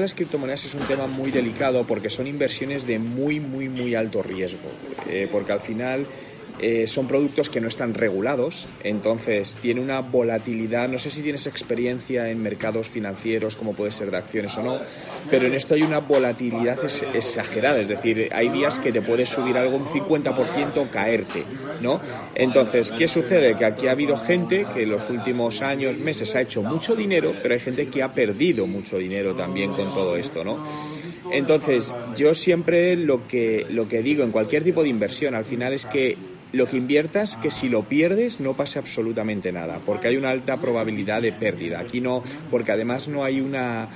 las criptomonedas es un tema muy delicado porque son inversiones de muy, muy, muy alto riesgo. Eh, porque al final eh, son productos que no están regulados, entonces tiene una volatilidad. No sé si tienes experiencia en mercados financieros, como puede ser de acciones o no, pero en esto hay una volatilidad exagerada. Es decir, hay días que te puede subir algo un 50% o caerte, ¿no? Entonces, ¿qué sucede? Que aquí ha habido gente que en los últimos años, meses, ha hecho mucho dinero, pero hay gente que ha perdido mucho dinero también con todo esto, ¿no? Entonces, yo siempre lo que, lo que digo en cualquier tipo de inversión al final es que lo que inviertas, que si lo pierdes no pase absolutamente nada, porque hay una alta probabilidad de pérdida. Aquí no, porque además no hay una...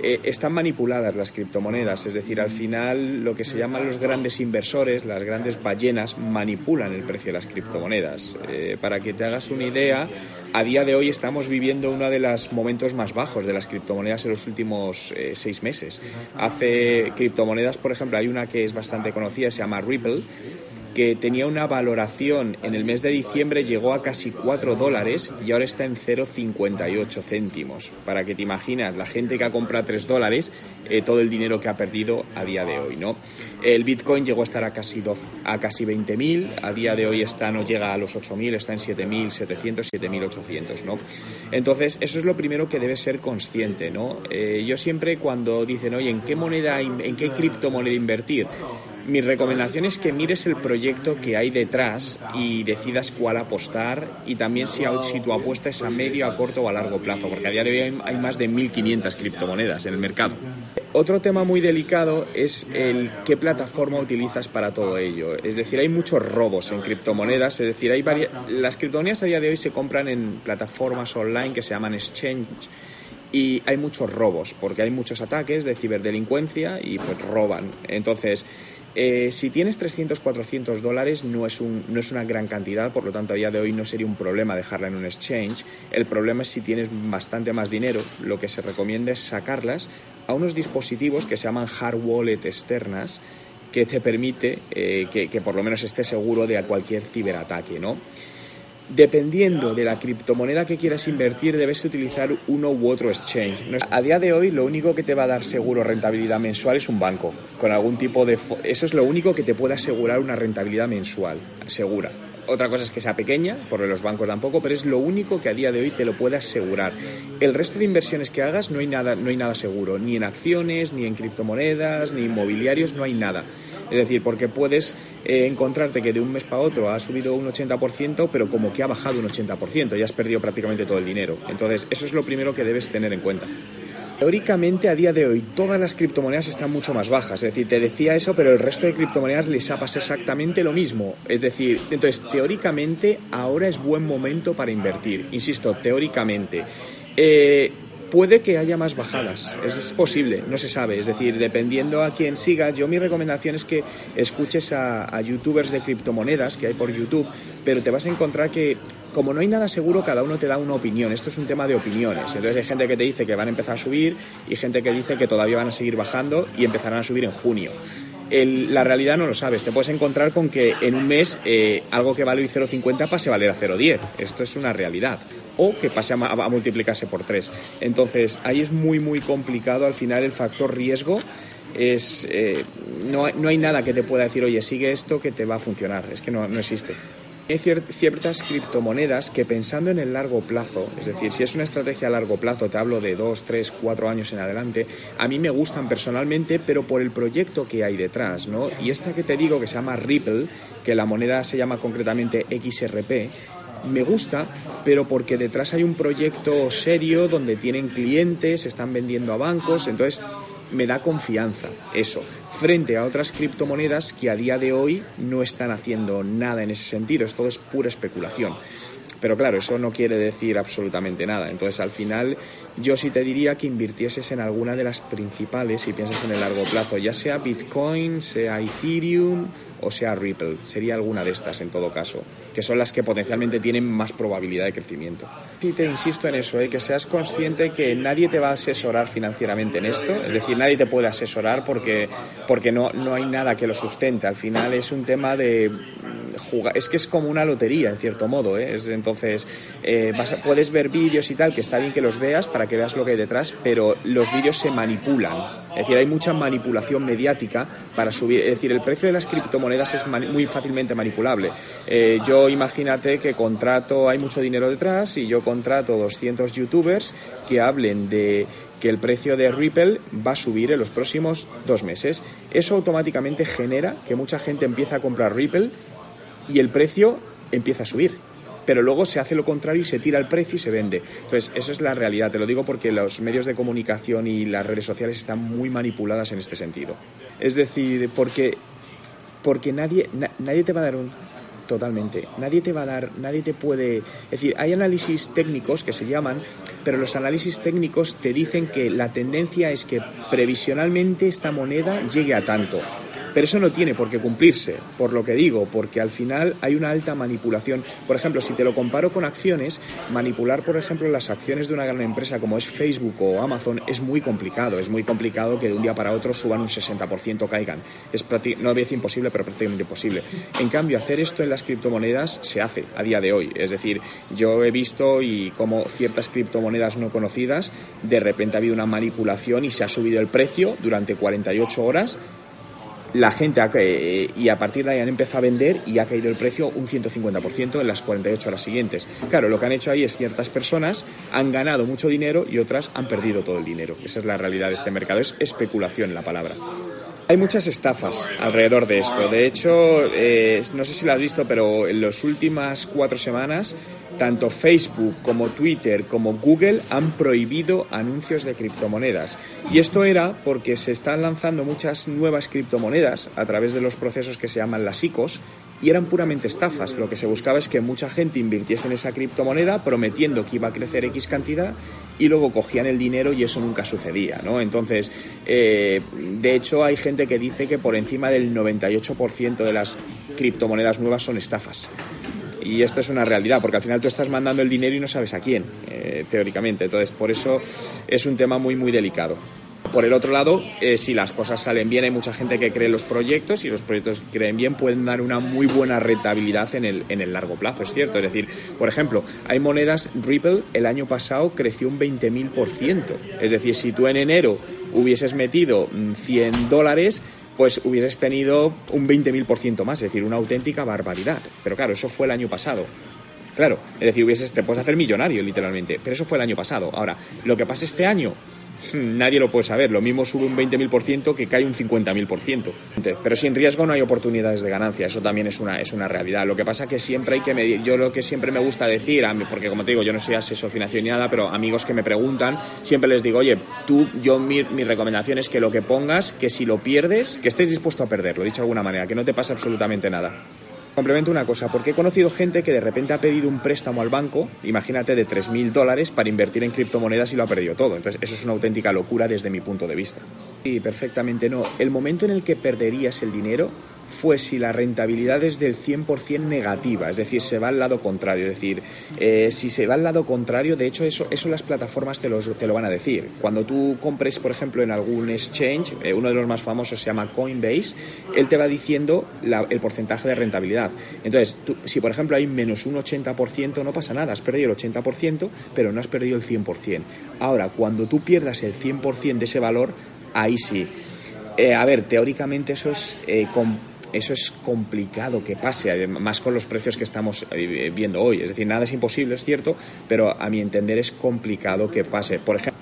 Eh, están manipuladas las criptomonedas, es decir, al final lo que se llaman los grandes inversores, las grandes ballenas, manipulan el precio de las criptomonedas. Eh, para que te hagas una idea, a día de hoy estamos viviendo uno de los momentos más bajos de las criptomonedas en los últimos eh, seis meses. Hace criptomonedas, por ejemplo, hay una que es bastante conocida, se llama Ripple, que tenía una valoración en el mes de diciembre llegó a casi 4 dólares y ahora está en 0,58 céntimos. Para que te imaginas, la gente que ha comprado 3 dólares, eh, todo el dinero que ha perdido a día de hoy, ¿no? El Bitcoin llegó a estar a casi, a casi 20.000, a día de hoy está, no llega a los 8.000, está en 7.700, 7.800, ¿no? Entonces, eso es lo primero que debes ser consciente, ¿no? Eh, yo siempre cuando dicen, oye, ¿en qué moneda, en qué criptomoneda invertir? Mi recomendación es que mires el proyecto que hay detrás y decidas cuál apostar y también si, si tu apuesta es a medio, a corto o a largo plazo, porque a día de hoy hay más de 1.500 criptomonedas en el mercado. Otro tema muy delicado es el qué plataforma utilizas para todo ello. Es decir, hay muchos robos en criptomonedas, es decir, hay las criptomonedas a día de hoy se compran en plataformas online que se llaman exchange y hay muchos robos porque hay muchos ataques de ciberdelincuencia y pues roban. Entonces, eh, si tienes 300, 400 dólares no es, un, no es una gran cantidad, por lo tanto a día de hoy no sería un problema dejarla en un exchange. El problema es si tienes bastante más dinero, lo que se recomienda es sacarlas a unos dispositivos que se llaman hard wallet externas que te permite eh, que, que por lo menos estés seguro de cualquier ciberataque, ¿no? Dependiendo de la criptomoneda que quieras invertir, debes utilizar uno u otro exchange. A día de hoy, lo único que te va a dar seguro rentabilidad mensual es un banco, con algún tipo de... Eso es lo único que te puede asegurar una rentabilidad mensual, segura. Otra cosa es que sea pequeña, porque los bancos tampoco, pero es lo único que a día de hoy te lo puede asegurar. El resto de inversiones que hagas no hay nada, no hay nada seguro, ni en acciones, ni en criptomonedas, ni inmobiliarios, no hay nada. Es decir, porque puedes eh, encontrarte que de un mes para otro ha subido un 80%, pero como que ha bajado un 80%, ya has perdido prácticamente todo el dinero. Entonces, eso es lo primero que debes tener en cuenta. Teóricamente, a día de hoy, todas las criptomonedas están mucho más bajas. Es decir, te decía eso, pero el resto de criptomonedas les ha pasado exactamente lo mismo. Es decir, entonces, teóricamente, ahora es buen momento para invertir. Insisto, teóricamente. Eh, Puede que haya más bajadas, es posible, no se sabe. Es decir, dependiendo a quién sigas, yo mi recomendación es que escuches a, youtubers de criptomonedas que hay por YouTube, pero te vas a encontrar que como no hay nada seguro, cada uno te da una opinión. Esto es un tema de opiniones. Entonces hay gente que te dice que van a empezar a subir y gente que dice que todavía van a seguir bajando y empezarán a subir en junio. la realidad no lo sabes. Te puedes encontrar con que en un mes eh, algo que vale 0,50 pase a valer a 0,10. Esto es una realidad o que pase a, multiplicarse por tres. Entonces, ahí es muy, muy complicado. Al final, el factor riesgo es. Eh, no, hay nada que te pueda decir, oye, sigue esto que te va a funcionar. Es que no, existe. Hay ciertas criptomonedas que pensando en el largo plazo, es decir, si es una estrategia a largo plazo, te hablo de dos, tres, cuatro años en adelante, a mí me gustan personalmente, pero por el proyecto que hay detrás, ¿no? Y esta que te digo que se llama Ripple, que la moneda se llama concretamente XRP, me gusta, pero porque detrás hay un proyecto serio donde tienen clientes, están vendiendo a bancos, entonces me da confianza eso, frente a otras criptomonedas que a día de hoy no están haciendo nada en ese sentido, esto es pura especulación. Pero claro, eso no quiere decir absolutamente nada. Entonces, al final, yo sí te diría que invirtieses en alguna de las principales si piensas en el largo plazo, ya sea Bitcoin, sea Ethereum o sea Ripple. Sería alguna de estas en todo caso, que son las que potencialmente tienen más probabilidad de crecimiento. Y te insisto en eso, ¿eh? que seas consciente que nadie te va a asesorar financieramente en esto, es decir, nadie te puede asesorar porque, porque no, no hay nada que lo sustente. Al final es un tema de jugar. Es que es como una lotería, en cierto modo. ¿eh? Es, entonces, eh, puedes ver vídeos y tal, que está bien que los veas para que veas lo que hay detrás, pero los vídeos se manipulan. Es decir, hay mucha manipulación mediática para subir. Es decir, el precio de las criptomonedas es muy fácilmente manipulable. Eh, yo imagínate que contrato, hay mucho dinero detrás y yo contrato 200 youtubers que hablen de que el precio de Ripple va a subir en los próximos dos meses. Eso automáticamente genera que mucha gente empieza a comprar Ripple y el precio empieza a subir. Pero luego se hace lo contrario y se tira el precio y se vende. Entonces, eso es la realidad. Te lo digo porque los medios de comunicación y las redes sociales están muy manipuladas en este sentido. Es decir, porque, porque nadie, nadie te va a dar un, Totalmente. Nadie te va a dar, nadie te puede. Es decir, hay análisis técnicos que se llaman, pero los análisis técnicos te dicen que la tendencia es que previsionalmente esta moneda llegue a tanto. Pero eso no tiene por qué cumplirse, por lo que digo, porque al final hay una alta manipulación. Por ejemplo, si te lo comparo con acciones, manipular, por ejemplo, las acciones de una gran empresa como es Facebook o Amazon es muy complicado. Es muy complicado que de un día para otro suban un 60%, caigan. Es no es imposible, pero prácticamente imposible. En cambio, hacer esto en las criptomonedas se hace a día de hoy. Es decir, yo he visto y como ciertas criptomonedas no conocidas, de repente ha habido una manipulación y se ha subido el precio durante 48 horas la gente eh, y a partir de ahí han empezado a vender y ha caído el precio un 150% en las 48 horas siguientes. Claro, lo que han hecho ahí es ciertas personas han ganado mucho dinero y otras han perdido todo el dinero. Esa es la realidad de este mercado, es especulación la palabra. Hay muchas estafas alrededor de esto. De hecho, eh, no sé si lo has visto, pero en las últimas cuatro semanas, tanto Facebook como Twitter como Google han prohibido anuncios de criptomonedas. Y esto era porque se están lanzando muchas nuevas criptomonedas a través de los procesos que se llaman las ICOs, y eran puramente estafas. Lo que se buscaba es que mucha gente invirtiese en esa criptomoneda prometiendo que iba a crecer X cantidad y luego cogían el dinero y eso nunca sucedía, ¿no? Entonces, eh, de hecho, hay gente que dice que por encima del 98% de las criptomonedas nuevas son estafas. Y esto es una realidad, porque al final tú estás mandando el dinero y no sabes a quién, eh, teóricamente. Entonces, por eso es un tema muy, muy delicado. Por el otro lado, eh, si las cosas salen bien, hay mucha gente que cree en los proyectos y los proyectos que creen bien pueden dar una muy buena rentabilidad en el, en el largo plazo, es cierto. Es decir, por ejemplo, hay monedas, Ripple el año pasado creció un 20.000%. Es decir, si tú en enero hubieses metido 100 mm, dólares, pues hubieses tenido un 20.000% más, es decir, una auténtica barbaridad. Pero claro, eso fue el año pasado. Claro, es decir, hubieses, te puedes hacer millonario literalmente, pero eso fue el año pasado. Ahora, lo que pasa este año, nadie lo puede saber. Lo mismo sube un 20.000% que cae un 50.000%. Pero sin riesgo no hay oportunidades de ganancia. Eso también es una, es una realidad. Lo que pasa es que siempre hay que medir. Yo lo que siempre me gusta decir, porque como te digo, yo no soy asesor financiero ni nada, pero amigos que me preguntan, siempre les digo, oye, tú, yo mi, mi recomendación es que lo que pongas, que si lo pierdes, que estés dispuesto a perderlo, dicho de alguna manera, que no te pase absolutamente nada. Complemento una cosa, porque he conocido gente que de repente ha pedido un préstamo al banco, imagínate, de 3.000 dólares para invertir en criptomonedas y lo ha perdido todo. Entonces, eso es una auténtica locura desde mi punto de vista. Sí, perfectamente no. El momento en el que perderías el dinero fue si la rentabilidad es del 100% negativa, es decir, se va al lado contrario. Es decir, eh, si se va al lado contrario, de hecho, eso, eso las plataformas te, te lo van a decir. Cuando tú compres, por ejemplo, en algún exchange, eh, uno de los más famosos se llama Coinbase, él te va diciendo el porcentaje de rentabilidad. Entonces, si por ejemplo hay menos un 80%, no pasa nada, has perdido el 80%, pero no has perdido el 100%. Ahora, cuando tú pierdas el 100% de ese valor, ahí sí. Eh, a ver, teóricamente eso es eso es complicado que pase, más con los precios que estamos eh, viendo hoy. Es decir, nada es imposible, es cierto, pero a mi entender es complicado que pase. Por ejemplo,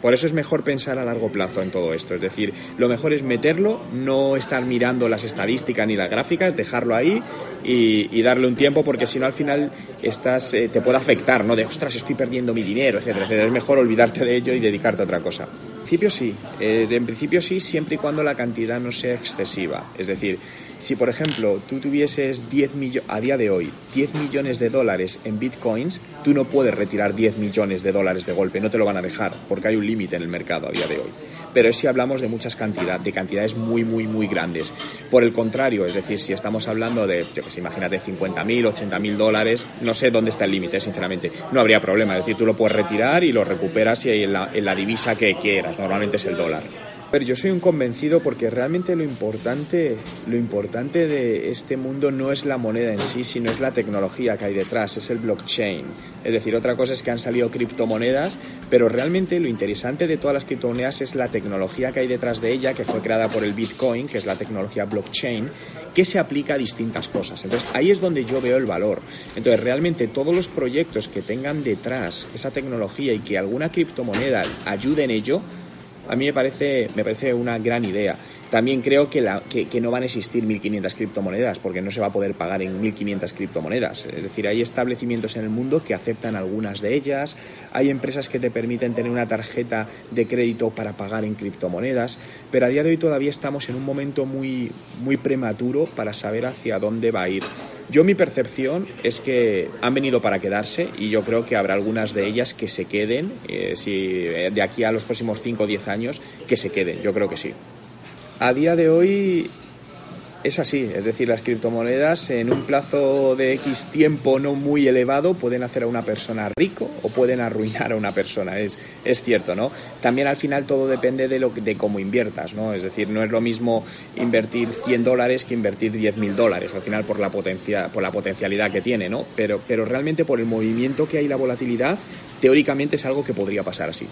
por eso es mejor pensar a largo plazo en todo esto. Es decir, lo mejor es meterlo, no estar mirando las estadísticas ni las gráficas, dejarlo ahí y, darle un tiempo, porque si no al final estás, eh, te puede afectar, ¿no? De ostras, estoy perdiendo mi dinero, etcétera, etcétera. Es mejor olvidarte de ello y dedicarte a otra cosa. Principio sí, eh, en principio sí, siempre y cuando la cantidad no sea excesiva. Es decir, si, por ejemplo, tú tuvieses 10 millones, a día de hoy, 10 millones de dólares en bitcoins, tú no puedes retirar 10 millones de dólares de golpe, no te lo van a dejar, porque hay un límite en el mercado a día de hoy. Pero es si hablamos de muchas cantidades, de cantidades muy, muy, muy grandes. Por el contrario, es decir, si estamos hablando de, yo que sé, imagínate 50.000, 80.000 dólares, no sé dónde está el límite, sinceramente. No habría problema, es decir, tú lo puedes retirar y lo recuperas en la, en la divisa que quieras, normalmente es el dólar. Pero yo soy un convencido porque realmente lo importante, lo importante de este mundo no es la moneda en sí, sino es la tecnología que hay detrás, es el blockchain. Es decir, otra cosa es que han salido criptomonedas, pero realmente lo interesante de todas las criptomonedas es la tecnología que hay detrás de ella, que fue creada por el Bitcoin, que es la tecnología blockchain, que se aplica a distintas cosas. Entonces, ahí es donde yo veo el valor. Entonces, realmente todos los proyectos que tengan detrás esa tecnología y que alguna criptomoneda ayude en ello, a mí me parece, me parece una gran idea. También creo que, la, que, no van a existir 1.500 criptomonedas porque no se va a poder pagar en 1.500 criptomonedas. Es decir, hay establecimientos en el mundo que aceptan algunas de ellas, hay empresas que te permiten tener una tarjeta de crédito para pagar en criptomonedas, pero a día de hoy todavía estamos en un momento muy, muy prematuro para saber hacia dónde va a ir. Yo mi percepción es que han venido para quedarse y yo creo que habrá algunas de ellas que se queden, eh, si, eh, de aquí a los próximos 5 o 10 años, que se queden, yo creo que sí. A día de hoy es así, es decir, las criptomonedas en un plazo de X tiempo no muy elevado pueden hacer a una persona rico o pueden arruinar a una persona, es, es cierto, ¿no? También al final todo depende de, lo, de cómo inviertas, ¿no? Es decir, no es lo mismo invertir 100 dólares que invertir 10.000 dólares, al final por la, potencia, por la potencialidad que tiene, ¿no? Pero, pero realmente por el movimiento que hay la volatilidad, teóricamente es algo que podría pasar así.